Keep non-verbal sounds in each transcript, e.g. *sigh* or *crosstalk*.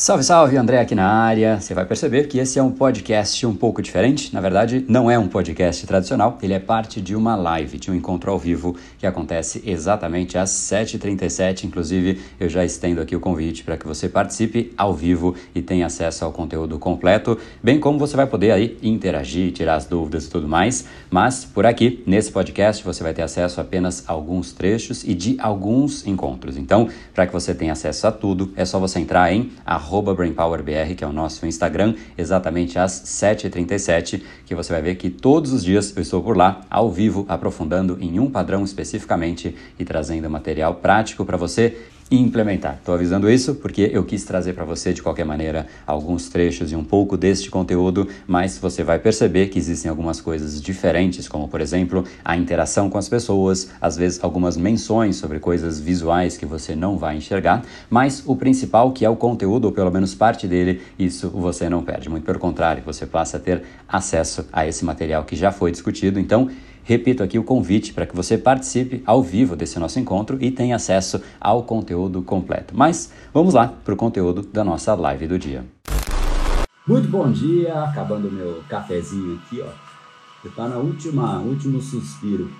Salve, salve, André aqui na área. Você vai perceber que esse é um podcast um pouco diferente. Na verdade, não é um podcast tradicional, ele é parte de uma live, de um encontro ao vivo que acontece exatamente às 7h37. Inclusive, eu já estendo aqui o convite para que você participe ao vivo e tenha acesso ao conteúdo completo, bem como você vai poder aí interagir, tirar as dúvidas e tudo mais. Mas por aqui, nesse podcast, você vai ter acesso a apenas a alguns trechos e de alguns encontros. Então, para que você tenha acesso a tudo, é só você entrar em BrainPowerBR, que é o nosso Instagram, exatamente às 7h37, que você vai ver que todos os dias eu estou por lá, ao vivo, aprofundando em um padrão especificamente e trazendo material prático para você implementar. Estou avisando isso porque eu quis trazer para você de qualquer maneira alguns trechos e um pouco deste conteúdo, mas você vai perceber que existem algumas coisas diferentes, como por exemplo a interação com as pessoas, às vezes algumas menções sobre coisas visuais que você não vai enxergar, mas o principal que é o conteúdo, ou pelo menos parte dele, isso você não perde. Muito pelo contrário, você passa a ter acesso a esse material que já foi discutido. Então, Repito aqui o convite para que você participe ao vivo desse nosso encontro e tenha acesso ao conteúdo completo. Mas vamos lá para o conteúdo da nossa live do dia. Muito bom dia, acabando meu cafezinho aqui, ó. Está na última, último suspiro.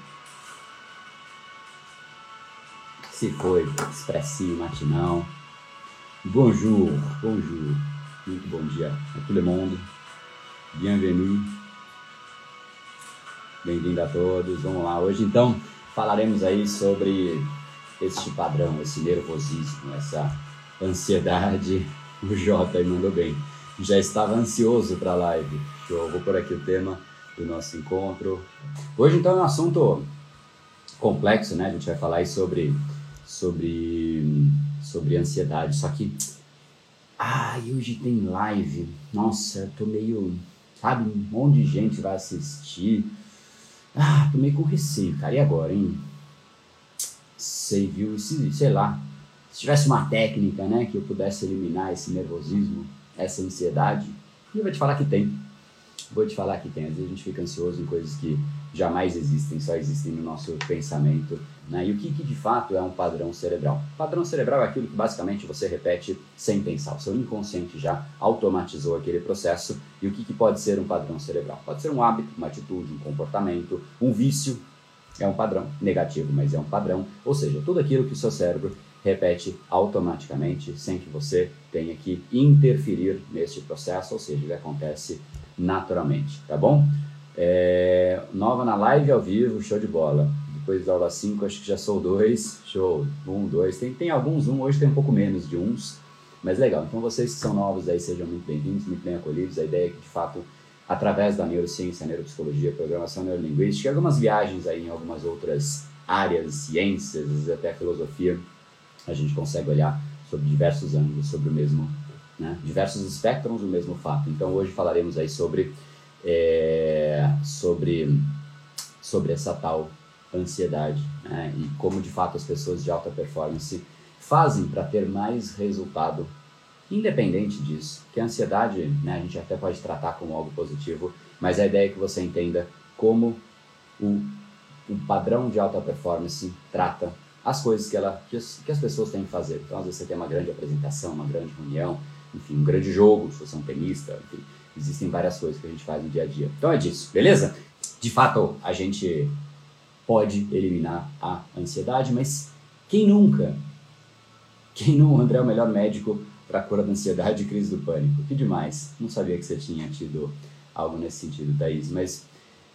Se foi, expressinho matinal. Bonjour, bonjour. Muito bom dia a todo mundo. Bienvenue. Bem-vindo a todos. Vamos lá. Hoje então falaremos aí sobre este padrão, esse nervosismo, essa ansiedade. O Jota mandou bem. Já estava ansioso para a live. Show. Vou por aqui o tema do nosso encontro. Hoje então é um assunto complexo, né? A gente vai falar aí sobre sobre sobre ansiedade. Só que ah, hoje tem live. Nossa, eu tô meio sabe, um monte de gente vai assistir. Ah, tô meio com receio, cara. E agora, hein? Sei, viu? Se, sei lá. Se tivesse uma técnica, né, que eu pudesse eliminar esse nervosismo, essa ansiedade, eu vou te falar que tem. Vou te falar que tem. Às vezes a gente fica ansioso em coisas que jamais existem, só existem no nosso pensamento. Né? E o que, que de fato é um padrão cerebral? Padrão cerebral é aquilo que basicamente você repete sem pensar. O seu inconsciente já automatizou aquele processo. E o que, que pode ser um padrão cerebral? Pode ser um hábito, uma atitude, um comportamento, um vício. É um padrão negativo, mas é um padrão. Ou seja, tudo aquilo que o seu cérebro repete automaticamente, sem que você tenha que interferir neste processo, ou seja, ele acontece naturalmente, tá bom? É, nova na live ao vivo, show de bola. Depois da aula 5, acho que já sou dois. Show. Um, dois. Tem, tem alguns, um hoje tem um pouco menos de uns. Mas legal. Então vocês que são novos aí sejam muito bem-vindos, muito bem acolhidos. A ideia é que, de fato, através da neurociência, neuropsicologia, programação neurolinguística algumas viagens aí em algumas outras áreas, ciências, até filosofia, a gente consegue olhar sobre diversos ângulos, sobre o mesmo, né? diversos espectros do mesmo fato. Então hoje falaremos aí sobre é, sobre, sobre essa tal ansiedade né? e como de fato as pessoas de alta performance fazem para ter mais resultado. Independente disso, que a ansiedade né, a gente até pode tratar como algo positivo, mas a ideia é que você entenda como o, o padrão de alta performance trata as coisas que, ela, que, as, que as pessoas têm que fazer. Então, às vezes você tem uma grande apresentação, uma grande reunião, enfim, um grande jogo, se você é um tenista, enfim, Existem várias coisas que a gente faz no dia a dia. Então é disso, beleza? De fato, a gente pode eliminar a ansiedade, mas quem nunca? Quem não, André é o melhor médico para cura da ansiedade e crise do pânico. Que demais. Não sabia que você tinha tido algo nesse sentido, Thaís, mas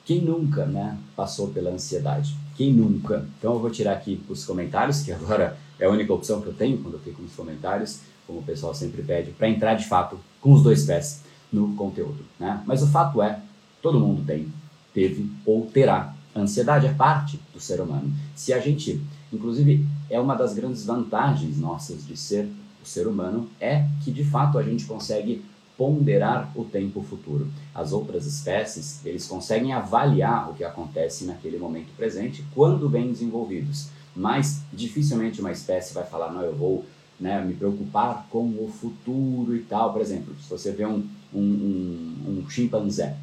quem nunca, né, passou pela ansiedade? Quem nunca? Então eu vou tirar aqui os comentários, que agora é a única opção que eu tenho quando eu fico nos comentários, como o pessoal sempre pede, para entrar de fato com os dois pés no conteúdo. Né? Mas o fato é, todo mundo tem, teve ou terá. Ansiedade é parte do ser humano. Se a gente, inclusive, é uma das grandes vantagens nossas de ser o ser humano, é que de fato a gente consegue ponderar o tempo futuro. As outras espécies, eles conseguem avaliar o que acontece naquele momento presente quando bem desenvolvidos. Mas dificilmente uma espécie vai falar, não, eu vou né, me preocupar com o futuro e tal. Por exemplo, se você vê um, um, um, um chimpanzé,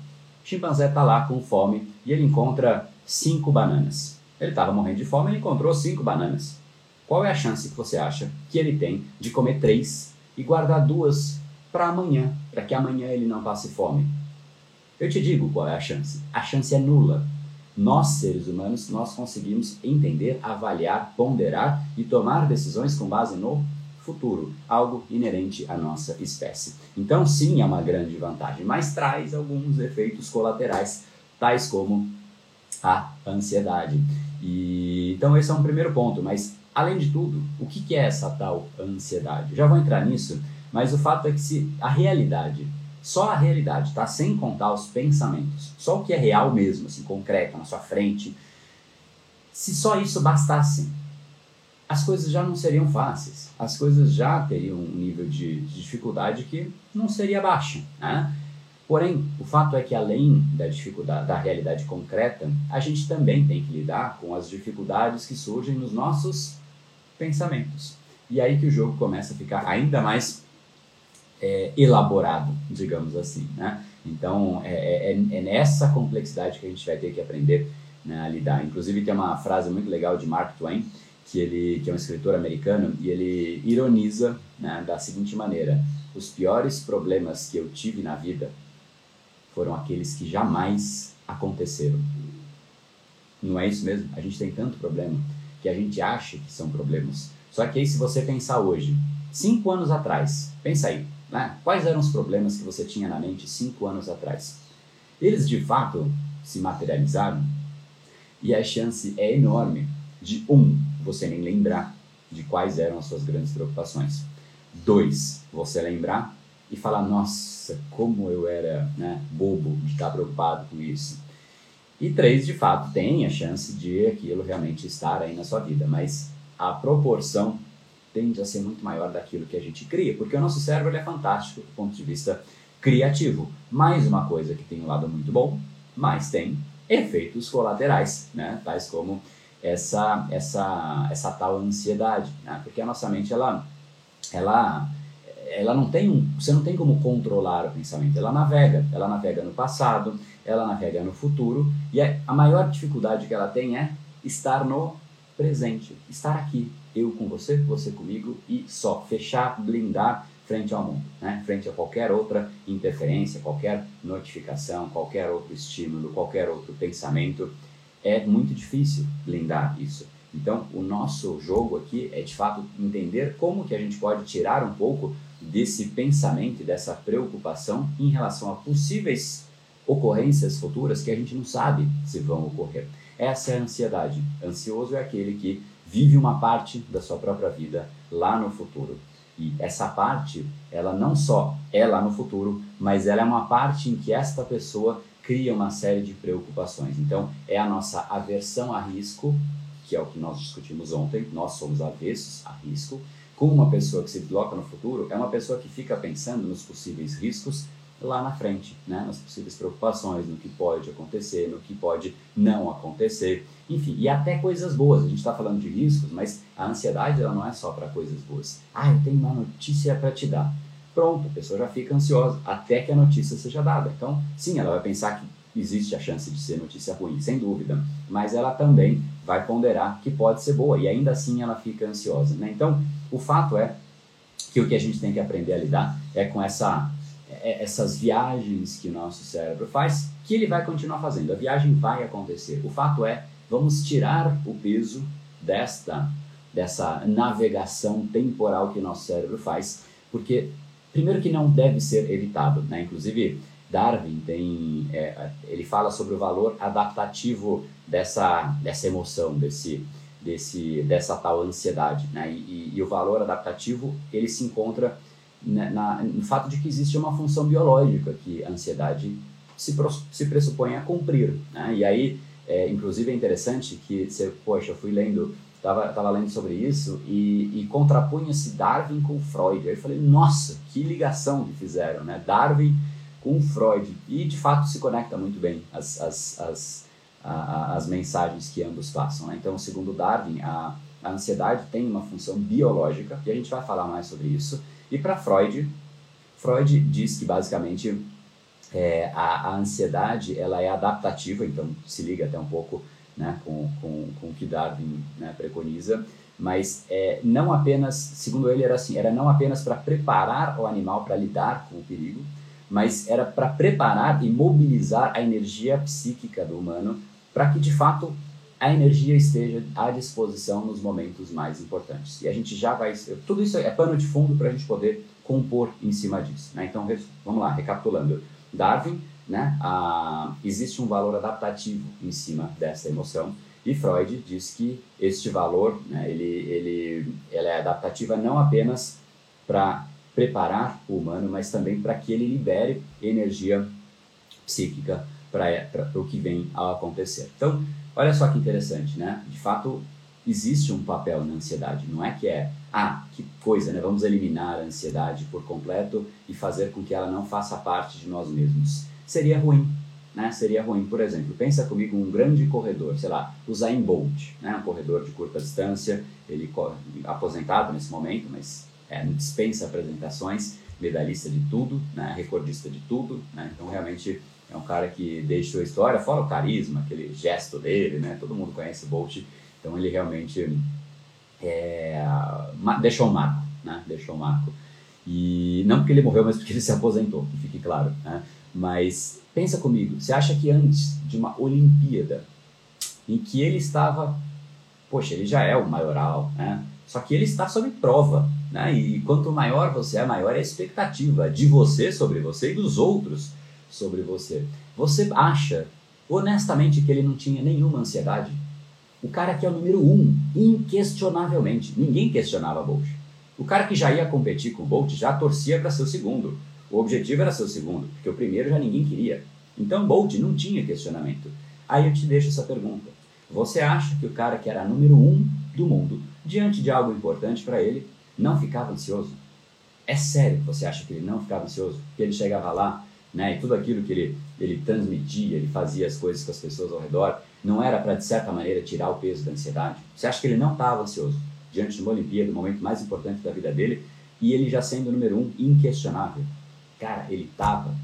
o chimpanzé está lá com fome e ele encontra cinco bananas. Ele estava morrendo de fome e encontrou cinco bananas. Qual é a chance que você acha que ele tem de comer três e guardar duas para amanhã, para que amanhã ele não passe fome. Eu te digo qual é a chance. A chance é nula. Nós, seres humanos, nós conseguimos entender, avaliar, ponderar e tomar decisões com base no futuro, algo inerente à nossa espécie. Então, sim, é uma grande vantagem, mas traz alguns efeitos colaterais, tais como a ansiedade. E então esse é um primeiro ponto, mas além de tudo, o que é essa tal ansiedade? Já vou entrar nisso, mas o fato é que se a realidade, só a realidade, tá? Sem contar os pensamentos, só o que é real mesmo, assim, concreto, na sua frente, se só isso bastasse, as coisas já não seriam fáceis, as coisas já teriam um nível de, de dificuldade que não seria baixo, né? Porém, o fato é que além da dificuldade da realidade concreta, a gente também tem que lidar com as dificuldades que surgem nos nossos pensamentos. E aí que o jogo começa a ficar ainda mais é, elaborado, digamos assim, né? Então, é, é, é, nessa complexidade que a gente vai ter que aprender né, a lidar. Inclusive, tem uma frase muito legal de Mark Twain, que ele que é um escritor americano, e ele ironiza né, da seguinte maneira: os piores problemas que eu tive na vida foram aqueles que jamais aconteceram. Não é isso mesmo? A gente tem tanto problema que a gente acha que são problemas. Só que aí, se você pensar hoje, cinco anos atrás, pensa aí, né? quais eram os problemas que você tinha na mente cinco anos atrás? Eles de fato se materializaram? E a chance é enorme de, um, você nem lembrar de quais eram as suas grandes preocupações. Dois, você lembrar e falar, nossa, como eu era né, bobo de estar preocupado com isso. E três, de fato, tem a chance de aquilo realmente estar aí na sua vida, mas a proporção tende a ser muito maior daquilo que a gente cria, porque o nosso cérebro é fantástico do ponto de vista criativo. Mais uma coisa que tem um lado muito bom, mas tem efeitos colaterais, né? tais como essa, essa, essa tal ansiedade, né? porque a nossa mente ela, ela ela não tem um, você não tem como controlar o pensamento. Ela navega, ela navega no passado, ela navega no futuro e a, a maior dificuldade que ela tem é estar no presente, estar aqui, eu com você, você comigo e só fechar, blindar frente ao mundo, né? frente a qualquer outra interferência, qualquer notificação, qualquer outro estímulo, qualquer outro pensamento. É muito difícil blindar isso. Então, o nosso jogo aqui é de fato entender como que a gente pode tirar um pouco desse pensamento dessa preocupação em relação a possíveis ocorrências futuras que a gente não sabe se vão ocorrer. Essa é a ansiedade. Ansioso é aquele que vive uma parte da sua própria vida lá no futuro. E essa parte, ela não só é lá no futuro, mas ela é uma parte em que esta pessoa cria uma série de preocupações. Então, é a nossa aversão a risco, que é o que nós discutimos ontem, nós somos avessos a risco, com uma pessoa que se desloca no futuro é uma pessoa que fica pensando nos possíveis riscos lá na frente, né? nas possíveis preocupações, no que pode acontecer, no que pode não acontecer, enfim, e até coisas boas. A gente está falando de riscos, mas a ansiedade ela não é só para coisas boas. Ah, eu tenho uma notícia para te dar. Pronto, a pessoa já fica ansiosa até que a notícia seja dada. Então, sim, ela vai pensar que existe a chance de ser notícia ruim, sem dúvida, mas ela também vai ponderar que pode ser boa e ainda assim ela fica ansiosa. Né? Então, o fato é que o que a gente tem que aprender a lidar é com essa, é, essas viagens que o nosso cérebro faz, que ele vai continuar fazendo. A viagem vai acontecer. O fato é, vamos tirar o peso desta dessa navegação temporal que o nosso cérebro faz, porque primeiro que não deve ser evitado, né? Inclusive Darwin tem, é, ele fala sobre o valor adaptativo dessa, dessa emoção, desse, desse, dessa tal ansiedade, né? E, e o valor adaptativo ele se encontra na, na, no fato de que existe uma função biológica que a ansiedade se, se pressupõe a cumprir, né? E aí, é, inclusive é interessante que, você, poxa, eu fui lendo estava tava lendo sobre isso e, e contrapunha-se Darwin com Freud. Aí eu falei, nossa, que ligação que fizeram, né? Darwin com Freud. E de fato se conecta muito bem as, as, as, a, as mensagens que ambos passam. Né? Então, segundo Darwin, a, a ansiedade tem uma função biológica, e a gente vai falar mais sobre isso. E para Freud, Freud diz que basicamente é, a, a, ansiedade ela é adaptativa, então se liga até um pouco né, com, com, com o que Darwin né, preconiza, mas é, não apenas, segundo ele era assim, era não apenas para preparar o animal para lidar com o perigo, mas era para preparar e mobilizar a energia psíquica do humano para que de fato a energia esteja à disposição nos momentos mais importantes. E a gente já vai. Tudo isso é pano de fundo para a gente poder compor em cima disso. Né? Então, vamos lá, recapitulando. Darwin, né, a, existe um valor adaptativo em cima dessa emoção. E Freud diz que este valor, né, ele, ele, ela é adaptativa não apenas para preparar o humano, mas também para que ele libere energia psíquica para o que vem a acontecer. Então, olha só que interessante, né? De fato, existe um papel na ansiedade. Não é que é, ah, que coisa, né? Vamos eliminar a ansiedade por completo e fazer com que ela não faça parte de nós mesmos. Seria ruim, né? Seria ruim. Por exemplo, pensa comigo um grande corredor, sei lá, o Zayn Bolt, né? Um corredor de curta distância, ele corre, aposentado nesse momento, mas é, dispensa apresentações, medalhista de tudo, né? Recordista de tudo, né? Então realmente é um cara que deixou a história, fora o carisma, aquele gesto dele, né? Todo mundo conhece o Bolt, então ele realmente é, deixou um marco, né? Deixou um marco. E não porque ele morreu, mas porque ele se aposentou, que fique claro, né? Mas pensa comigo, você acha que antes de uma Olimpíada em que ele estava, poxa, ele já é o maioral, né? Só que ele está sob prova, né? E quanto maior você é, maior é a expectativa de você sobre você e dos outros sobre você. Você acha, honestamente, que ele não tinha nenhuma ansiedade? O cara que é o número um, inquestionavelmente. Ninguém questionava Bolt. O cara que já ia competir com o Bolt já torcia para ser o segundo. O objetivo era ser o segundo, porque o primeiro já ninguém queria. Então Bolt não tinha questionamento. Aí eu te deixo essa pergunta. Você acha que o cara que era número um do mundo, diante de algo importante para ele, não ficava ansioso? É sério que você acha que ele não ficava ansioso? Que ele chegava lá né? E tudo aquilo que ele, ele transmitia, ele fazia as coisas com as pessoas ao redor, não era para, de certa maneira, tirar o peso da ansiedade. Você acha que ele não estava ansioso diante de uma Olimpíada, do momento mais importante da vida dele, e ele já sendo o número um, inquestionável? Cara, ele estava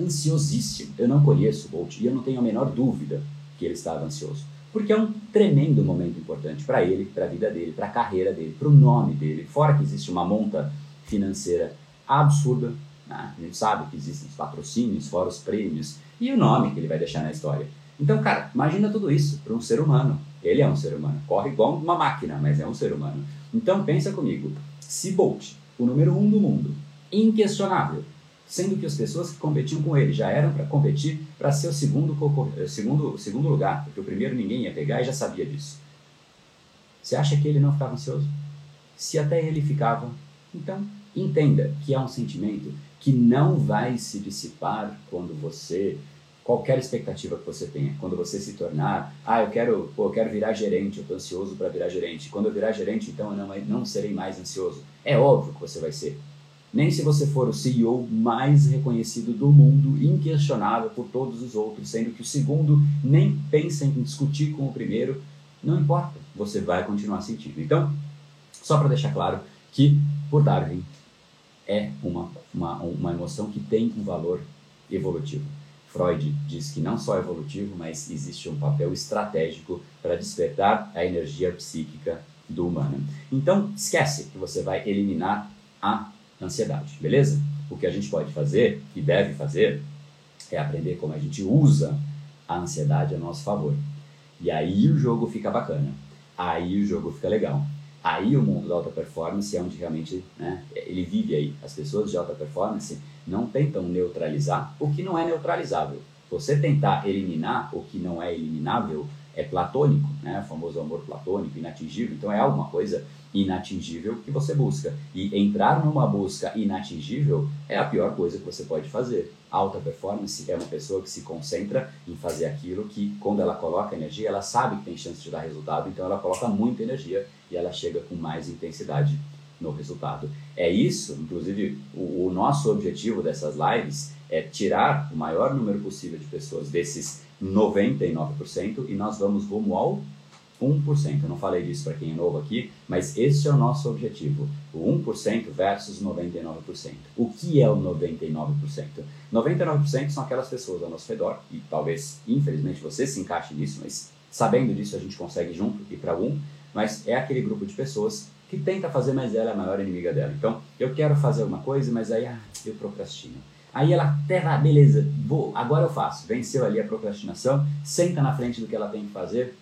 ansiosíssimo. Eu não conheço o Bolt e eu não tenho a menor dúvida que ele estava ansioso. Porque é um tremendo momento importante para ele, para a vida dele, para a carreira dele, para o nome dele. Fora que existe uma monta financeira absurda né? A gente sabe que existem os patrocínios, fora os prêmios e o nome que ele vai deixar na história. Então, cara, imagina tudo isso para um ser humano. Ele é um ser humano, corre igual uma máquina, mas é um ser humano. Então, pensa comigo: se Bolt, o número um do mundo, inquestionável, sendo que as pessoas que competiam com ele já eram para competir para ser o segundo, eh, segundo, segundo lugar, porque o primeiro ninguém ia pegar e já sabia disso. Você acha que ele não ficava ansioso? Se até ele ficava, então entenda que é um sentimento que não vai se dissipar quando você qualquer expectativa que você tenha, quando você se tornar, ah, eu quero, pô, eu quero virar gerente, eu estou ansioso para virar gerente. Quando eu virar gerente, então eu não, não serei mais ansioso. É óbvio que você vai ser. Nem se você for o CEO mais reconhecido do mundo, inquestionável por todos os outros, sendo que o segundo nem pensa em discutir com o primeiro, não importa, você vai continuar sentindo. Então, só para deixar claro que, por Darwin, é uma, uma, uma emoção que tem um valor evolutivo. Freud diz que não só é evolutivo, mas existe um papel estratégico para despertar a energia psíquica do humano. Então, esquece que você vai eliminar a ansiedade, beleza? O que a gente pode fazer e deve fazer é aprender como a gente usa a ansiedade a nosso favor. E aí o jogo fica bacana. Aí o jogo fica legal. Aí o mundo da alta performance é onde realmente né, ele vive aí. As pessoas de alta performance não tentam neutralizar o que não é neutralizável. Você tentar eliminar o que não é eliminável é platônico, né? o famoso amor platônico, inatingível. Então é alguma coisa inatingível que você busca. E entrar numa busca inatingível é a pior coisa que você pode fazer. Alta performance é uma pessoa que se concentra em fazer aquilo que, quando ela coloca energia, ela sabe que tem chance de dar resultado, então ela coloca muita energia e ela chega com mais intensidade no resultado. É isso, inclusive, o, o nosso objetivo dessas lives é tirar o maior número possível de pessoas desses 99% e nós vamos rumo ao 1%. Eu não falei disso para quem é novo aqui, mas esse é o nosso objetivo. O 1% versus 99%. O que é o 99%? 99% são aquelas pessoas ao nosso redor, e talvez, infelizmente, você se encaixe nisso, mas sabendo disso a gente consegue junto ir para 1. Mas é aquele grupo de pessoas que tenta fazer, mas ela é a maior inimiga dela. Então, eu quero fazer uma coisa, mas aí ah, eu procrastino. Aí ela até vai, beleza, vou, agora eu faço. Venceu ali a procrastinação, senta na frente do que ela tem que fazer,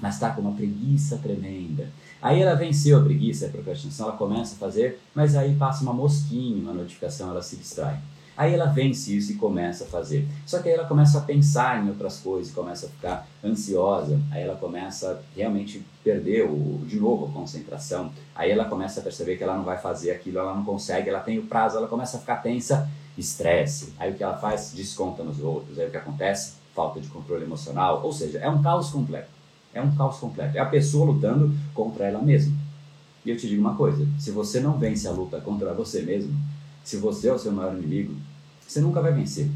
mas está com uma preguiça tremenda. Aí ela venceu a preguiça, a procrastinação, ela começa a fazer, mas aí passa uma mosquinha, uma notificação, ela se distrai. Aí ela vence isso e começa a fazer. Só que aí ela começa a pensar em outras coisas, começa a ficar ansiosa, aí ela começa a realmente perder o, de novo a concentração. Aí ela começa a perceber que ela não vai fazer aquilo, ela não consegue, ela tem o prazo, ela começa a ficar tensa, estresse. Aí o que ela faz? Desconta nos outros. Aí o que acontece? Falta de controle emocional. Ou seja, é um caos completo. É um caos completo. É a pessoa lutando contra ela mesma. E eu te digo uma coisa: se você não vence a luta contra você mesmo, se você é o seu maior inimigo, você nunca vai vencer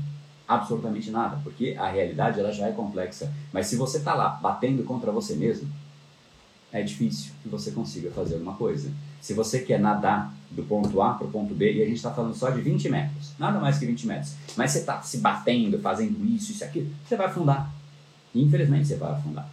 absolutamente nada, porque a realidade ela já é complexa. Mas se você está lá batendo contra você mesmo, é difícil que você consiga fazer alguma coisa. Se você quer nadar do ponto A para o ponto B, e a gente está falando só de 20 metros, nada mais que 20 metros, mas você está se batendo, fazendo isso, isso, aquilo, você vai afundar. Infelizmente você vai afundar.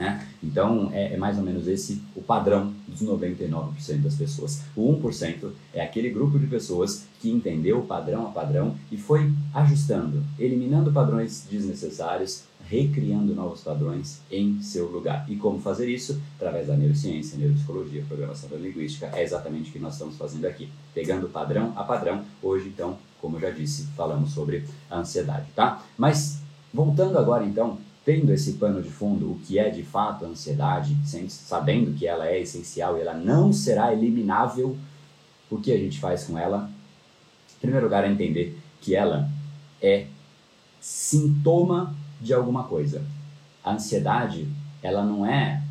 Né? Então, é, é, mais ou menos esse o padrão dos 99% das pessoas. O 1% é aquele grupo de pessoas que entendeu padrão a padrão e foi ajustando, eliminando padrões desnecessários, recriando novos padrões em seu lugar. E como fazer isso? Através da neurociência, neuropsicologia, programação linguística, é exatamente o que nós estamos fazendo aqui. Pegando padrão a padrão, hoje então, como eu já disse, falamos sobre a ansiedade, tá? Mas, voltando agora então tendo esse pano de fundo, o que é de fato a ansiedade, sabendo que ela é essencial e ela não será eliminável, o que a gente faz com ela? Em primeiro lugar, é entender que ela é sintoma de alguma coisa. A ansiedade, ela não é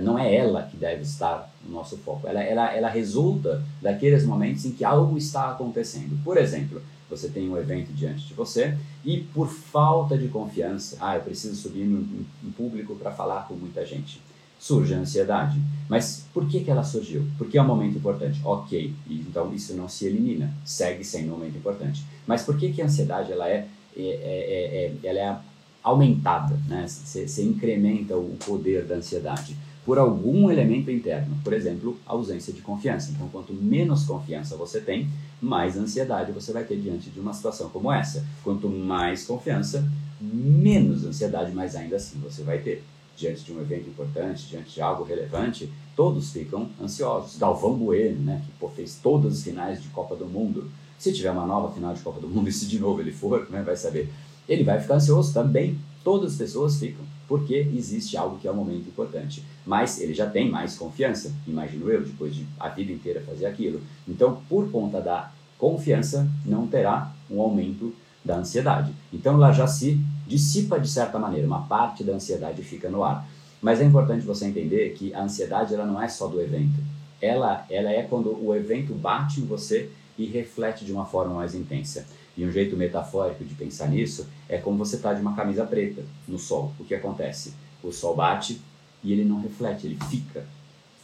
não é ela que deve estar no nosso foco. Ela, ela, ela resulta daqueles momentos em que algo está acontecendo. Por exemplo, você tem um evento diante de você e por falta de confiança, ah, eu preciso subir em público para falar com muita gente. Surge a ansiedade. Mas por que, que ela surgiu? Porque é um momento importante. Ok, então isso não se elimina, segue sendo um momento importante. Mas por que, que a ansiedade ela é, é, é, é ela é aumentada? Né? Você incrementa o poder da ansiedade por algum elemento interno, por exemplo, ausência de confiança. Então, quanto menos confiança você tem, mais ansiedade você vai ter diante de uma situação como essa. Quanto mais confiança, menos ansiedade, mas ainda assim você vai ter. Diante de um evento importante, diante de algo relevante, todos ficam ansiosos. Galvão Bueno, né, que pô, fez todas as finais de Copa do Mundo. Se tiver uma nova final de Copa do Mundo *laughs* e se de novo ele for, né, vai saber. Ele vai ficar ansioso também. Todas as pessoas ficam, porque existe algo que é um momento importante mas ele já tem mais confiança, imagino eu, depois de a vida inteira fazer aquilo. Então, por conta da confiança, não terá um aumento da ansiedade. Então, ela já se dissipa de certa maneira, uma parte da ansiedade fica no ar. Mas é importante você entender que a ansiedade ela não é só do evento. Ela, ela é quando o evento bate em você e reflete de uma forma mais intensa. E um jeito metafórico de pensar nisso é como você está de uma camisa preta no sol. O que acontece? O sol bate, e ele não reflete, ele fica.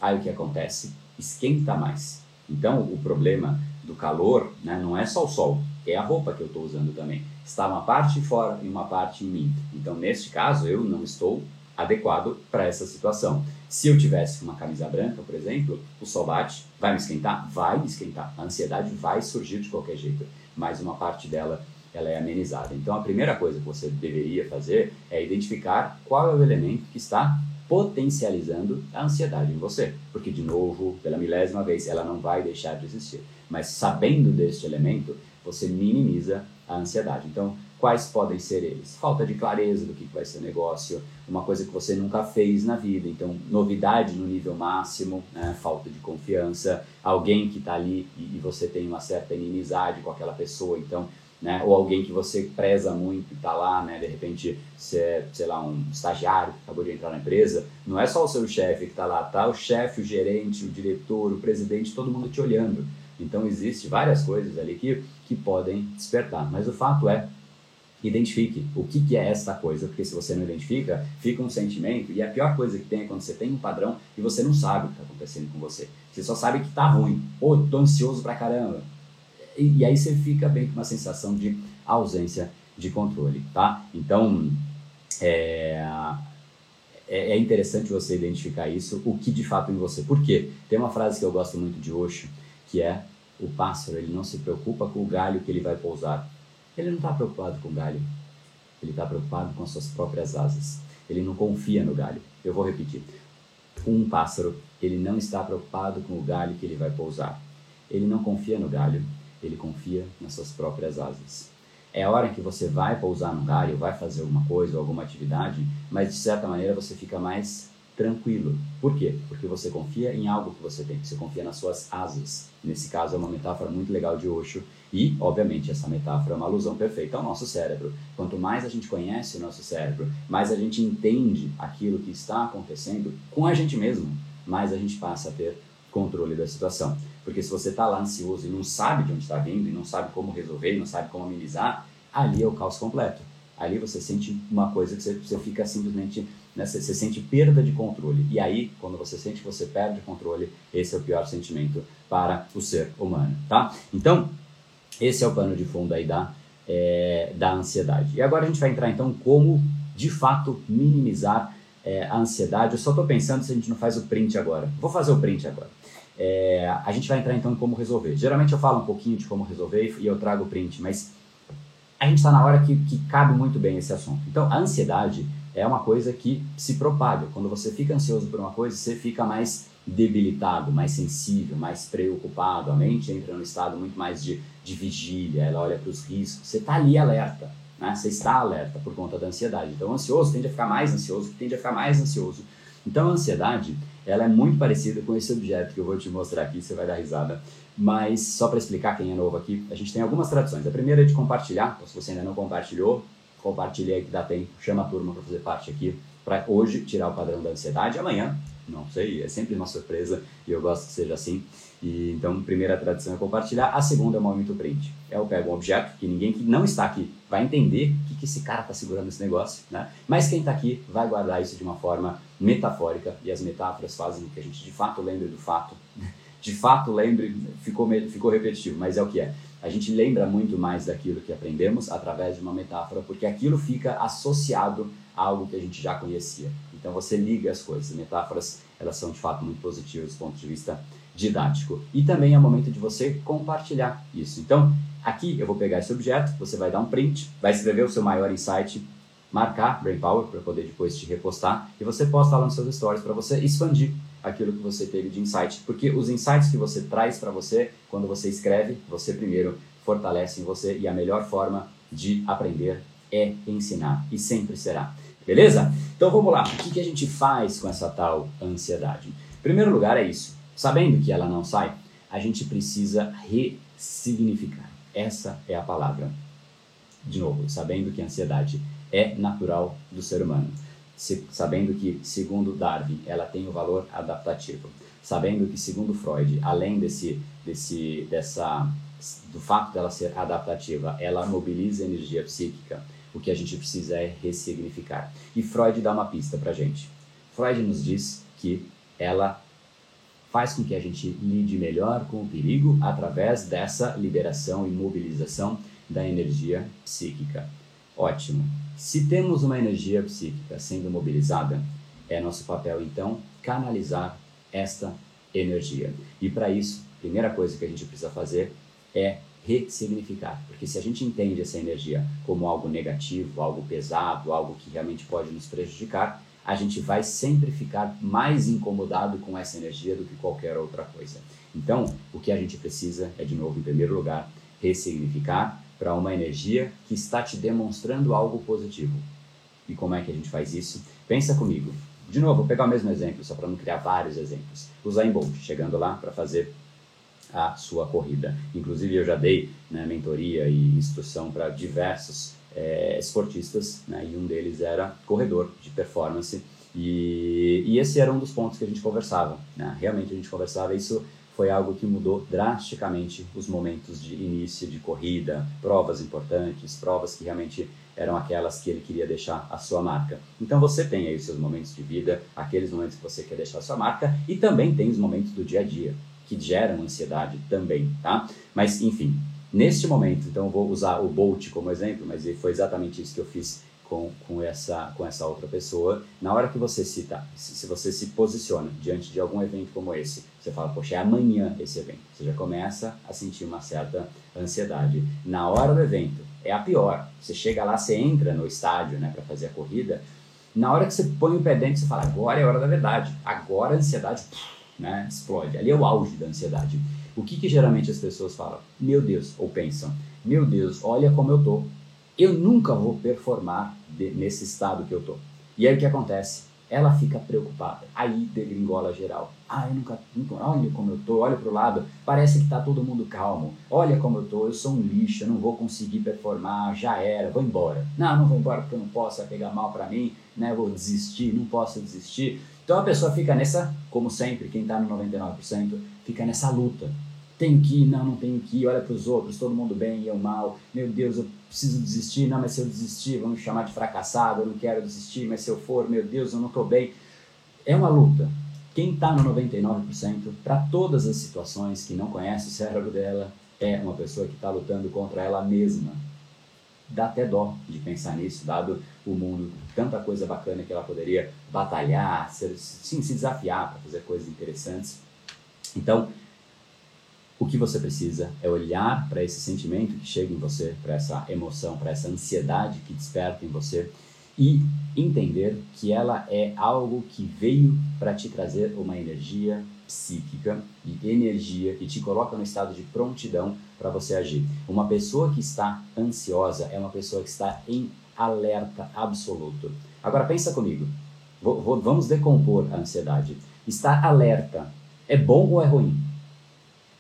Aí o que acontece? Esquenta mais. Então o problema do calor né, não é só o sol, é a roupa que eu estou usando também. Está uma parte fora e uma parte em mim. Então neste caso eu não estou adequado para essa situação. Se eu tivesse uma camisa branca, por exemplo, o sol bate, vai me esquentar? Vai me esquentar. A ansiedade vai surgir de qualquer jeito, mas uma parte dela ela é amenizada. Então a primeira coisa que você deveria fazer é identificar qual é o elemento que está potencializando a ansiedade em você. Porque, de novo, pela milésima vez, ela não vai deixar de existir. Mas sabendo deste elemento, você minimiza a ansiedade. Então, quais podem ser eles? Falta de clareza do que vai ser o negócio, uma coisa que você nunca fez na vida, então novidade no nível máximo, né? falta de confiança, alguém que está ali e, você tem uma certa inimizade com aquela pessoa, então né? Ou alguém que você preza muito e está lá, né? De repente, você é, sei lá, um estagiário que acabou de entrar na empresa, não é só o seu chefe que está lá, tá o chefe, o gerente, o diretor, o presidente, todo mundo te olhando. Então, existe várias coisas ali que, que podem despertar. Mas o fato é, identifique o que, que é essa coisa, porque se você não identifica, fica um sentimento, e a pior coisa que tem é quando você tem um padrão e você não sabe o que está acontecendo com você. Você só sabe que está ruim. Pô, tô ansioso pra caramba e, e aí você fica bem com uma sensação de ausência de controle, tá? Então, é, é, é interessante você identificar isso, o que de fato em você. Por quê? Tem uma frase que eu gosto muito de Osho, que é o pássaro ele não se preocupa com o galho que ele vai pousar. Ele não está preocupado com o galho. Ele está preocupado com as suas próprias asas. Ele não confia no galho. Eu vou repetir. Um pássaro, ele não está preocupado com o galho que ele vai pousar. Ele não confia no galho, ele confia nas suas próprias asas. É hora que você vai pousar no galho, vai fazer alguma coisa, alguma atividade, mas de certa maneira você fica mais tranquilo. Por quê? Porque você confia em algo que você tem, você confia nas suas asas. Nesse caso é uma metáfora muito legal de Osho e, obviamente, essa metáfora é uma alusão perfeita ao nosso cérebro. Quanto mais a gente conhece o nosso cérebro, mais a gente entende aquilo que está acontecendo com a gente mesmo, mais a gente passa a ter controle da situação. Porque se você está lá ansioso e não sabe de onde está vindo, e não sabe como resolver, e não sabe como amenizar, ali é o caos completo. Ali você sente uma coisa que você, você fica simplesmente, né, você, você, sente perda de controle. E aí, quando você sente que você perde o controle, esse é o pior sentimento para o ser humano, tá? Então, esse é o pano de fundo aí da, é, da ansiedade. E agora a gente vai entrar então como, de fato, minimizar é, a ansiedade. Eu só estou pensando se a gente não faz o print agora. Vou fazer o print agora. É, a gente vai entrar então em como resolver. Geralmente eu falo um pouquinho de como resolver e eu trago o print, mas a gente está na hora que, que cabe muito bem esse assunto. Então, a ansiedade é uma coisa que se propaga. Quando você fica ansioso por uma coisa, você fica mais debilitado, mais sensível, mais preocupado. A mente entra num estado muito mais de, de vigília, ela olha para os riscos. Você está ali alerta, né? você está alerta por conta da ansiedade. Então, ansioso tende a ficar mais ansioso, tende a ficar mais ansioso. Então, a ansiedade ela é muito parecida com esse objeto que eu vou te mostrar aqui, você vai dar risada. Mas só para explicar quem é novo aqui, a gente tem algumas tradições. A primeira é de compartilhar, então, se você ainda não compartilhou, compartilhe aí que dá tempo, chama a turma para fazer parte aqui, para hoje tirar o padrão da ansiedade, amanhã, não sei, é sempre uma surpresa e eu gosto que seja assim. E, então, primeira tradição é compartilhar, a segunda é o momento print. É eu pego um objeto que ninguém que não está aqui vai entender o que, que esse cara está segurando esse negócio, né? Mas quem está aqui vai guardar isso de uma forma metafórica e as metáforas fazem que a gente de fato lembre do fato. *laughs* De fato lembre, ficou, ficou repetitivo, mas é o que é. A gente lembra muito mais daquilo que aprendemos através de uma metáfora, porque aquilo fica associado a algo que a gente já conhecia. Então você liga as coisas. Metáforas, elas são de fato muito positivas do ponto de vista didático. E também é o momento de você compartilhar isso. Então, aqui eu vou pegar esse objeto, você vai dar um print, vai escrever o seu maior insight, marcar Brain Power para poder depois te repostar e você posta lá nos seus stories para você expandir aquilo que você teve de insight, porque os insights que você traz para você quando você escreve, você primeiro fortalece em você e a melhor forma de aprender é ensinar e sempre será. Beleza? Então vamos lá. O que, que a gente faz com essa tal ansiedade? Em primeiro lugar é isso. Sabendo que ela não sai, a gente precisa ressignificar. Essa é a palavra. De novo, sabendo que a ansiedade é natural do ser humano. Se, sabendo que, segundo Darwin, ela tem o valor adaptativo. Sabendo que, segundo Freud, além desse, desse, dessa, do fato dela ser adaptativa, ela mobiliza energia psíquica, o que a gente precisa é ressignificar. E Freud dá uma pista para gente. Freud nos diz que ela faz com que a gente lide melhor com o perigo através dessa liberação e mobilização da energia psíquica. Ótimo. Se temos uma energia psíquica sendo mobilizada, é nosso papel então canalizar esta energia. E para isso, a primeira coisa que a gente precisa fazer é ressignificar, porque se a gente entende essa energia como algo negativo, algo pesado, algo que realmente pode nos prejudicar, a gente vai sempre ficar mais incomodado com essa energia do que qualquer outra coisa. Então, o que a gente precisa é, de novo, em primeiro lugar, ressignificar para uma energia que está te demonstrando algo positivo. E como é que a gente faz isso? Pensa comigo. De novo, vou pegar o mesmo exemplo, só para não criar vários exemplos. Zayn Bolt, chegando lá para fazer a sua corrida. Inclusive, eu já dei né, mentoria e instrução para diversos é, esportistas, né, e um deles era corredor de performance. E, e, esse era um dos pontos que a gente conversava. Né? Realmente a gente conversava. Isso foi algo que mudou drasticamente os momentos de início de corrida, provas importantes, provas que realmente eram aquelas que ele queria deixar a sua marca. Então você tem aí os seus momentos de vida, aqueles momentos que você quer deixar a sua marca, e também tem os momentos do dia a dia, que geram ansiedade também, tá? Mas enfim, Neste momento, então vou usar o Bolt como exemplo, mas foi exatamente isso que eu fiz com, com, essa, com essa outra pessoa. Na hora que você cita, se, se você se posiciona diante de algum evento como esse, você fala, poxa, é amanhã esse evento. Você já começa a sentir uma certa ansiedade. Na hora do evento, é a pior. Você chega lá, você entra no estádio né, para fazer a corrida. Na hora que você põe o pé dentro, você fala, agora é a hora da verdade. Agora a ansiedade né, explode. Ali é o auge da ansiedade. O que, que geralmente as pessoas falam? Meu Deus, ou pensam, meu Deus, olha como eu tô. Eu nunca vou performar de, nesse estado que eu tô. E aí o que acontece? Ela fica preocupada. Aí degringola geral. Ah, eu nunca, nunca olha como eu tô, olha pro lado, parece que tá todo mundo calmo. Olha como eu tô, eu sou um lixo, eu não vou conseguir performar, já era, vou embora. Não, não vou embora porque eu não posso, vai pegar mal para mim, né? Vou desistir, não posso desistir. Então a pessoa fica nessa, como sempre, quem está no 99%, fica nessa luta. Tenho que ir, não, não tenho que ir, olha para os outros, todo mundo bem e eu mal. Meu Deus, eu preciso desistir, não, mas se eu desistir, vão me chamar de fracassado, eu não quero desistir, mas se eu for, meu Deus, eu não estou bem. É uma luta. Quem está no 99%, para todas as situações que não conhece o cérebro dela, é uma pessoa que está lutando contra ela mesma dá até dó de pensar nisso, dado o mundo, tanta coisa bacana que ela poderia batalhar, se, sim, se desafiar para fazer coisas interessantes. Então, o que você precisa é olhar para esse sentimento que chega em você, para essa emoção, para essa ansiedade que desperta em você e entender que ela é algo que veio para te trazer uma energia psíquica e energia que te coloca no estado de prontidão para você agir. Uma pessoa que está ansiosa é uma pessoa que está em alerta absoluto. Agora pensa comigo. Vou, vou, vamos decompor a ansiedade. Estar alerta é bom ou é ruim?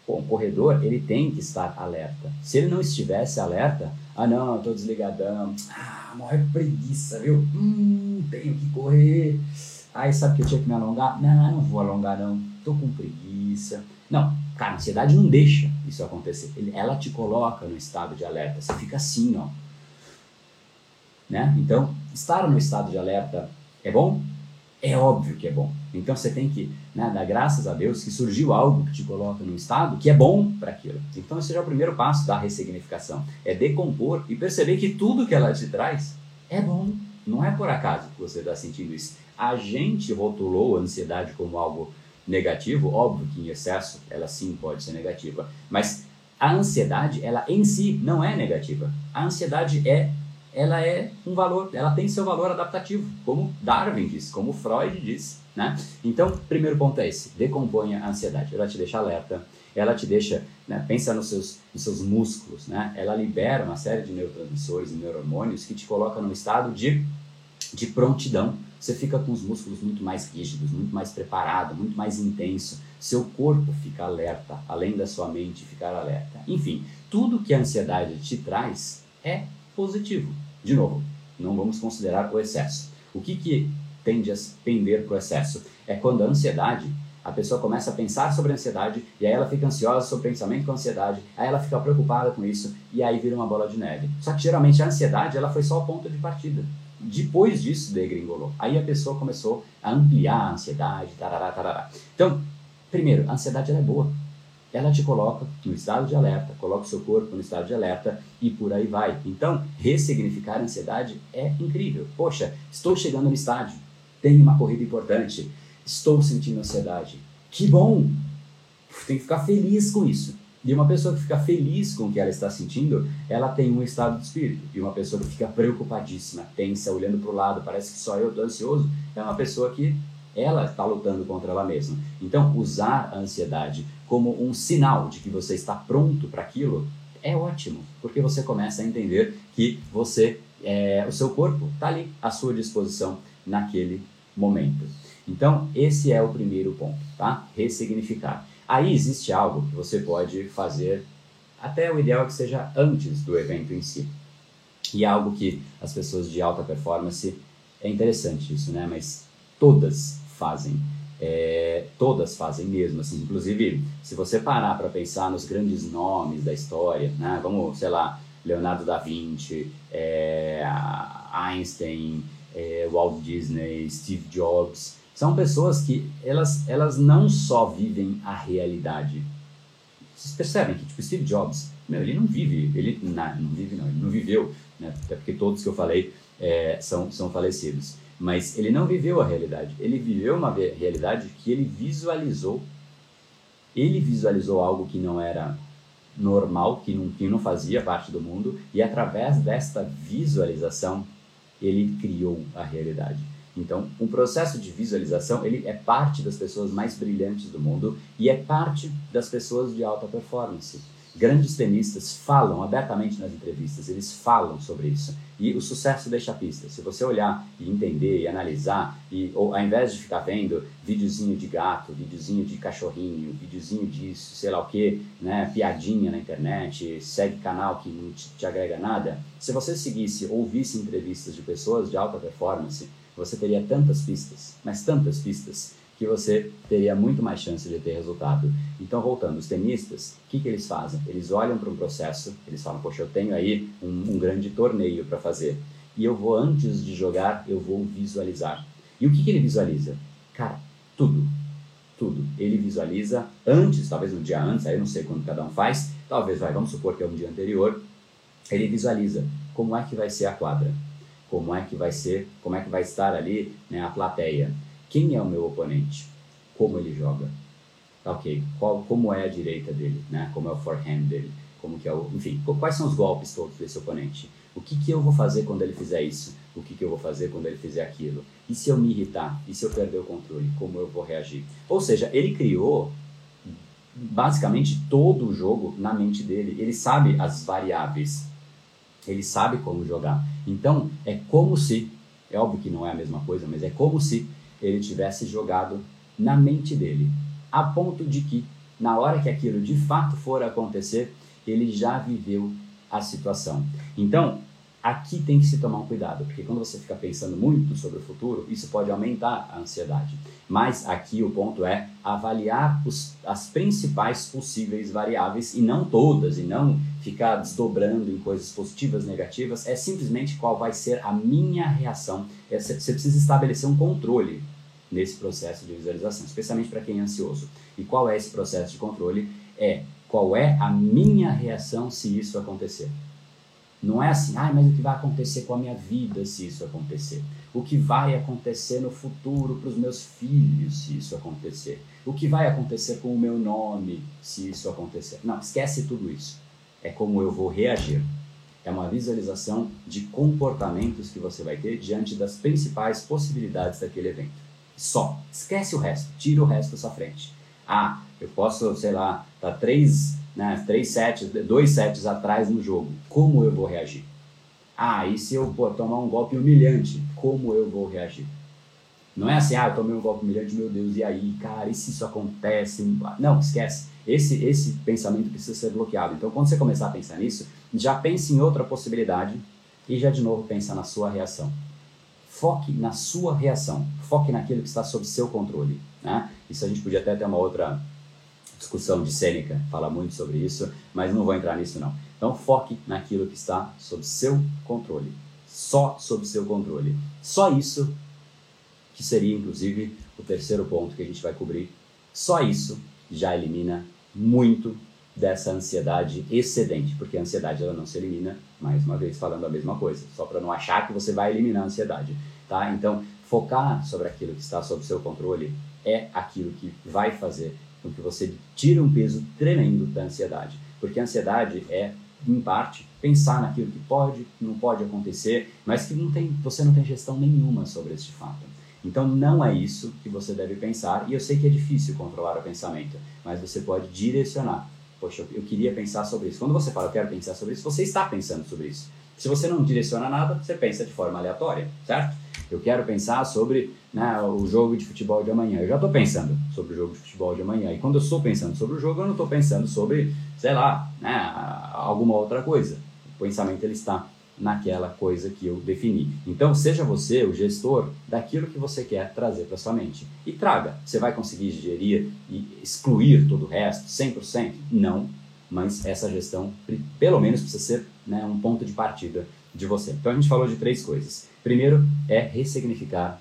Bom, o corredor ele tem que estar alerta. Se ele não estivesse alerta, ah não, estou desligadão, ah, maior preguiça, viu? Hum, tenho que correr. Aí sabe que eu tinha que me alongar? Não, não vou alongar não, tô com preguiça. Não, cara, a ansiedade não deixa isso acontecer. Ela te coloca no estado de alerta. Você fica assim, ó. Né? Então, estar no estado de alerta é bom? É óbvio que é bom. Então você tem que né, dar graças a Deus que surgiu algo que te coloca num estado que é bom para aquilo. Então esse é o primeiro passo da ressignificação. É decompor e perceber que tudo que ela te traz é bom. Não é por acaso que você está sentindo isso. A gente rotulou a ansiedade como algo negativo, óbvio que em excesso ela sim pode ser negativa, mas a ansiedade, ela em si não é negativa. A ansiedade é ela é um valor, ela tem seu valor adaptativo, como Darwin diz, como Freud diz, né? Então, primeiro ponto é esse, decomponha a ansiedade, ela te deixa alerta, ela te deixa, né, pensa nos seus, nos seus músculos, né? Ela libera uma série de neurotransmissores e neurohormônios que te coloca num estado de, de prontidão. Você fica com os músculos muito mais rígidos, muito mais preparado, muito mais intenso. Seu corpo fica alerta, além da sua mente ficar alerta. Enfim, tudo que a ansiedade te traz é positivo. De novo, não vamos considerar o excesso. O que, que tende a pender para o excesso? É quando a ansiedade, a pessoa começa a pensar sobre a ansiedade e aí ela fica ansiosa sobre o pensamento com a ansiedade, aí ela fica preocupada com isso e aí vira uma bola de neve. Só que geralmente a ansiedade ela foi só o ponto de partida. Depois disso, degringolou. Aí a pessoa começou a ampliar a ansiedade, tarará, tarará. Então, primeiro, a ansiedade é boa ela te coloca no estado de alerta, coloca o seu corpo no estado de alerta e por aí vai. Então, ressignificar a ansiedade é incrível. Poxa, estou chegando no estádio, tenho uma corrida importante, estou sentindo ansiedade. Que bom! Tem que ficar feliz com isso. E uma pessoa que fica feliz com o que ela está sentindo, ela tem um estado de espírito. E uma pessoa que fica preocupadíssima, tensa, olhando para o lado, parece que só eu estou ansioso, é uma pessoa que ela está lutando contra ela mesma. Então, usar a ansiedade como um sinal de que você está pronto para aquilo é ótimo, porque você começa a entender que você, é, o seu corpo está ali à sua disposição naquele momento. Então, esse é o primeiro ponto, tá? Ressignificar. Aí existe algo que você pode fazer, até o ideal é que seja antes do evento em si. E é algo que as pessoas de alta performance, é interessante isso, né? Mas todas fazem. É, todas fazem mesmo, assim, inclusive se você parar para pensar nos grandes nomes da história, né, vamos, sei lá, Leonardo da Vinci, é, Einstein, é, Walt Disney, Steve Jobs, são pessoas que elas, elas não só vivem a realidade. Vocês percebem que tipo Steve Jobs Meu, ele não vive, ele não, não vive não, ele não viveu, né? até porque todos que eu falei é, são, são falecidos. Mas ele não viveu a realidade, ele viveu uma realidade que ele visualizou. Ele visualizou algo que não era normal, que não, que não fazia parte do mundo, e através desta visualização, ele criou a realidade. Então, um processo de visualização, ele é parte das pessoas mais brilhantes do mundo e é parte das pessoas de alta performance. Grandes tenistas falam abertamente nas entrevistas, eles falam sobre isso. E o sucesso deixa pista. Se você olhar e entender e analisar, e, ou ao invés de ficar vendo videozinho de gato, videozinho de cachorrinho, videozinho disso, sei lá o que, né, piadinha na internet, segue canal que não te, te agrega nada, se você seguisse, ouvisse entrevistas de pessoas de alta performance, você teria tantas pistas, mas tantas pistas, que você teria muito mais chance de ter resultado. Então, voltando, os tenistas, o que, que eles fazem? Eles olham para um processo, eles falam, poxa, eu tenho aí um, um grande torneio para fazer, e eu vou, antes de jogar, eu vou visualizar. E o que, que ele visualiza? Cara, tudo. Tudo. Ele visualiza antes, talvez um dia antes, aí eu não sei quando cada um faz, talvez, vai, vamos supor que é um dia anterior, ele visualiza como é que vai ser a quadra, como é que vai ser, como é que vai estar ali né, a plateia. Quem é o meu oponente? Como ele joga? Ok, qual, como é a direita dele, né? Como é o forehand dele? Como que é o, enfim, quais são os golpes todos desse oponente? O que, que eu vou fazer quando ele fizer isso? O que, que eu vou fazer quando ele fizer aquilo? E se eu me irritar? E se eu perder o controle? Como eu vou reagir? Ou seja, ele criou basicamente todo o jogo na mente dele. Ele sabe as variáveis ele sabe como jogar. Então, é como se, é óbvio que não é a mesma coisa, mas é como se ele tivesse jogado na mente dele, a ponto de que, na hora que aquilo de fato for acontecer, ele já viveu a situação. Então, aqui tem que se tomar um cuidado, porque quando você fica pensando muito sobre o futuro, isso pode aumentar a ansiedade. Mas aqui o ponto é avaliar os, as principais possíveis variáveis e não todas, e não ficar desdobrando em coisas positivas, negativas, é simplesmente qual vai ser a minha reação. É, você precisa estabelecer um controle nesse processo de visualização, especialmente para quem é ansioso. E qual é esse processo de controle? É qual é a minha reação se isso acontecer. Não é assim, ah, mas o que vai acontecer com a minha vida se isso acontecer? O que vai acontecer no futuro para os meus filhos se isso acontecer? O que vai acontecer com o meu nome se isso acontecer? Não, esquece tudo isso. É como eu vou reagir. É uma visualização de comportamentos que você vai ter diante das principais possibilidades daquele evento. Só. Esquece o resto. Tira o resto da sua frente. Ah, eu posso, sei lá, tá três né, três sets, dois sets atrás no jogo, como eu vou reagir? Ah, e se eu pô, tomar um golpe humilhante, como eu vou reagir? Não é assim, ah, eu tomei um golpe humilhante, meu Deus, e aí, cara, e se isso acontece? Não, esquece. Esse, esse pensamento precisa ser bloqueado. Então, quando você começar a pensar nisso, já pense em outra possibilidade e já de novo pensa na sua reação. Foque na sua reação. Foque naquilo que está sob seu controle. Né? Isso a gente podia até ter uma outra discussão de Sêneca fala muito sobre isso, mas não vou entrar nisso não. Então foque naquilo que está sob seu controle, só sob seu controle. Só isso que seria inclusive o terceiro ponto que a gente vai cobrir. Só isso já elimina muito dessa ansiedade excedente, porque a ansiedade ela não se elimina, mais uma vez falando a mesma coisa, só para não achar que você vai eliminar a ansiedade, tá? Então, focar sobre aquilo que está sob seu controle é aquilo que vai fazer com que você tire um peso tremendo da ansiedade. Porque a ansiedade é, em parte, pensar naquilo que pode, não pode acontecer, mas que não tem, você não tem gestão nenhuma sobre este fato. Então não é isso que você deve pensar, e eu sei que é difícil controlar o pensamento, mas você pode direcionar. Poxa, eu queria pensar sobre isso. Quando você fala, eu quero pensar sobre isso, você está pensando sobre isso. Se você não direciona nada, você pensa de forma aleatória, certo? Eu quero pensar sobre né, o jogo de futebol de amanhã. Eu já estou pensando sobre o jogo de futebol de amanhã. E quando eu estou pensando sobre o jogo, eu não estou pensando sobre, sei lá, né, alguma outra coisa. O pensamento ele está naquela coisa que eu defini. Então, seja você o gestor daquilo que você quer trazer para sua mente. E traga. Você vai conseguir gerir e excluir todo o resto 100%? Não. Mas essa gestão, pelo menos, precisa ser né, um ponto de partida de você. Então, a gente falou de três coisas Primeiro é ressignificar.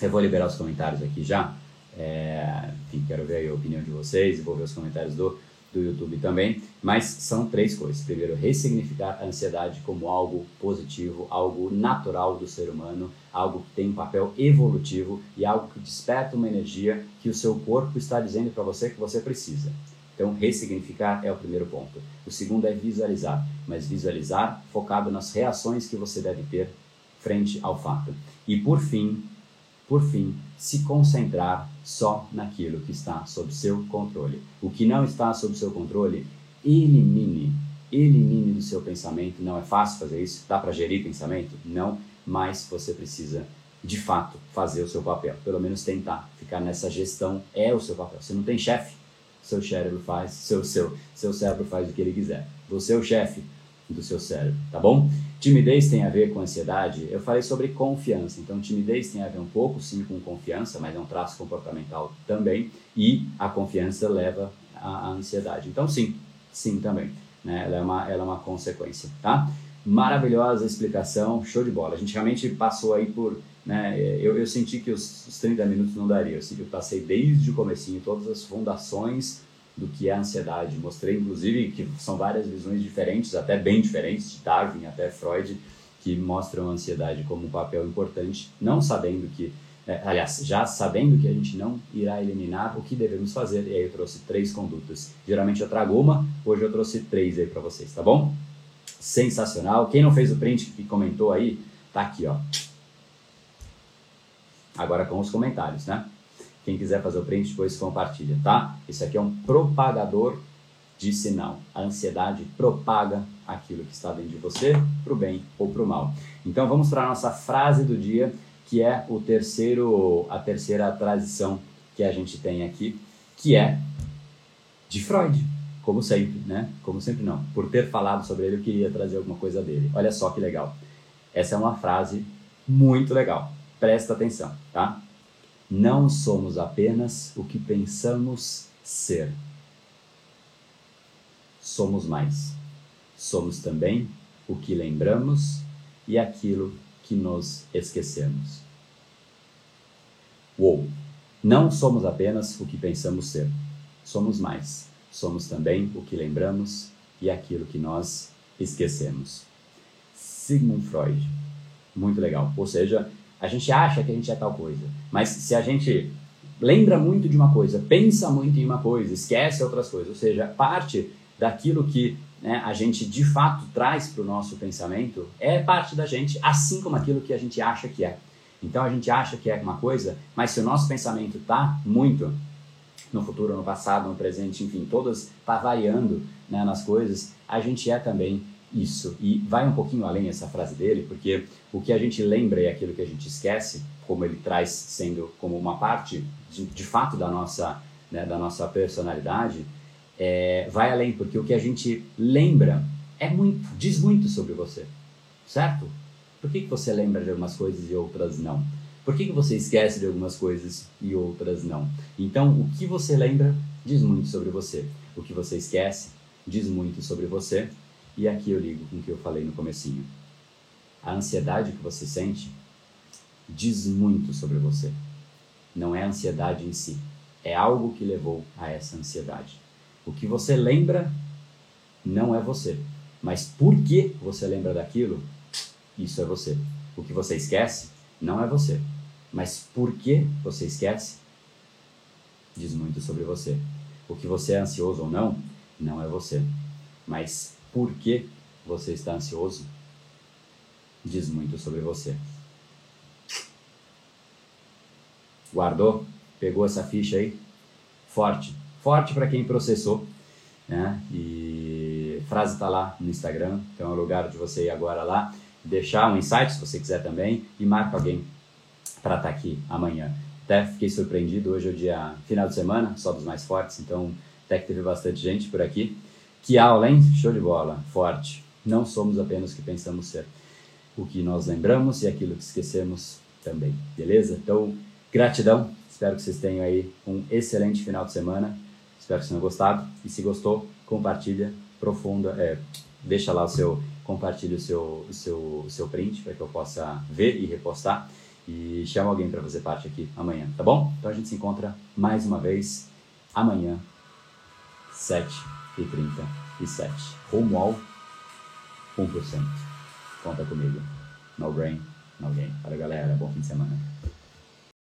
Eu vou liberar os comentários aqui já. É, enfim, quero ver a opinião de vocês e vou ver os comentários do do YouTube também, mas são três coisas. Primeiro, ressignificar a ansiedade como algo positivo, algo natural do ser humano, algo que tem um papel evolutivo e algo que desperta uma energia que o seu corpo está dizendo para você que você precisa. Então, ressignificar é o primeiro ponto. O segundo é visualizar, mas visualizar focado nas reações que você deve ter frente ao fato. E por fim, por fim, se concentrar só naquilo que está sob seu controle. O que não está sob seu controle, elimine. Elimine do seu pensamento. Não é fácil fazer isso? Dá para gerir pensamento? Não, mas você precisa de fato fazer o seu papel. Pelo menos tentar ficar nessa gestão é o seu papel. Você não tem chefe, seu cérebro faz, seu seu seu cérebro faz o que ele quiser. Você é o chefe do seu cérebro, tá bom? Timidez tem a ver com ansiedade. Eu falei sobre confiança. Então, timidez tem a ver um pouco, sim, com confiança, mas é um traço comportamental também. E a confiança leva à ansiedade. Então, sim, sim também. Né? Ela, é uma, ela é uma consequência, tá? Maravilhosa explicação, show de bola. A gente realmente passou aí por... Né, eu, eu senti que os, os 30 minutos não daria. Eu, eu passei desde o comecinho todas as fundações do que é a ansiedade. Mostrei, inclusive, que são várias visões diferentes, até bem diferentes, de Darwin até Freud, que mostram a ansiedade como um papel importante, não sabendo que, é, aliás, já sabendo que a gente não irá eliminar o que devemos fazer. E aí eu trouxe três condutas. Geralmente eu trago uma, hoje eu trouxe três aí para vocês, tá bom? Sensacional. Quem não fez o print que comentou aí, tá aqui, ó. Agora com os comentários, né? Quem quiser fazer o print, depois compartilha, tá? Isso aqui é um propagador de sinal. A ansiedade propaga aquilo que está dentro de você, para o bem ou para o mal. Então vamos para a nossa frase do dia, que é o terceiro, a terceira tradição que a gente tem aqui, que é de Freud, como sempre, né? Como sempre não. Por ter falado sobre ele, eu queria trazer alguma coisa dele. Olha só que legal. Essa é uma frase muito legal. Presta atenção, tá? Não somos apenas o que pensamos ser. Somos mais. Somos também o que lembramos e aquilo que nos esquecemos. Uou! Não somos apenas o que pensamos ser. Somos mais. Somos também o que lembramos e aquilo que nós esquecemos. Sigmund Freud. Muito legal. Ou seja, a gente acha que a gente é tal coisa, mas se a gente lembra muito de uma coisa, pensa muito em uma coisa, esquece outras coisas, ou seja, parte daquilo que né, a gente de fato traz para o nosso pensamento é parte da gente, assim como aquilo que a gente acha que é. Então a gente acha que é uma coisa, mas se o nosso pensamento está muito no futuro, no passado, no presente, enfim, todas está variando né, nas coisas, a gente é também isso. E vai um pouquinho além essa frase dele, porque o que a gente lembra é aquilo que a gente esquece, como ele traz sendo como uma parte de, de fato da nossa, né, da nossa personalidade, é, vai além, porque o que a gente lembra é muito, diz muito sobre você, certo? Por que, que você lembra de algumas coisas e outras não? Por que, que você esquece de algumas coisas e outras não? Então, o que você lembra diz muito sobre você. O que você esquece diz muito sobre você e aqui eu ligo com o que eu falei no comecinho. A ansiedade que você sente diz muito sobre você. Não é a ansiedade em si, é algo que levou a essa ansiedade. O que você lembra não é você, mas por que você lembra daquilo, isso é você. O que você esquece não é você, mas por que você esquece diz muito sobre você. O que você é ansioso ou não, não é você, mas por que você está ansioso diz muito sobre você. Guardou? Pegou essa ficha aí? Forte. Forte para quem processou. Né? E a frase está lá no Instagram, então é o lugar de você ir agora lá, deixar um insight se você quiser também e marca alguém para estar tá aqui amanhã. Até fiquei surpreendido, hoje é o dia final de semana, só dos mais fortes, então até que teve bastante gente por aqui. Que aula, hein? Show de bola, forte. Não somos apenas o que pensamos ser. O que nós lembramos e aquilo que esquecemos também, beleza? Então, gratidão. Espero que vocês tenham aí um excelente final de semana. Espero que vocês tenham gostado. E se gostou, compartilha, profunda, é, deixa lá o seu, compartilha o seu, o seu, o seu print para que eu possa ver e repostar. E chama alguém para fazer parte aqui amanhã, tá bom? Então a gente se encontra mais uma vez amanhã 7 e 37. Rumo ao 1%. Conta comigo. No brain, no game. Para galera, bom fim de semana.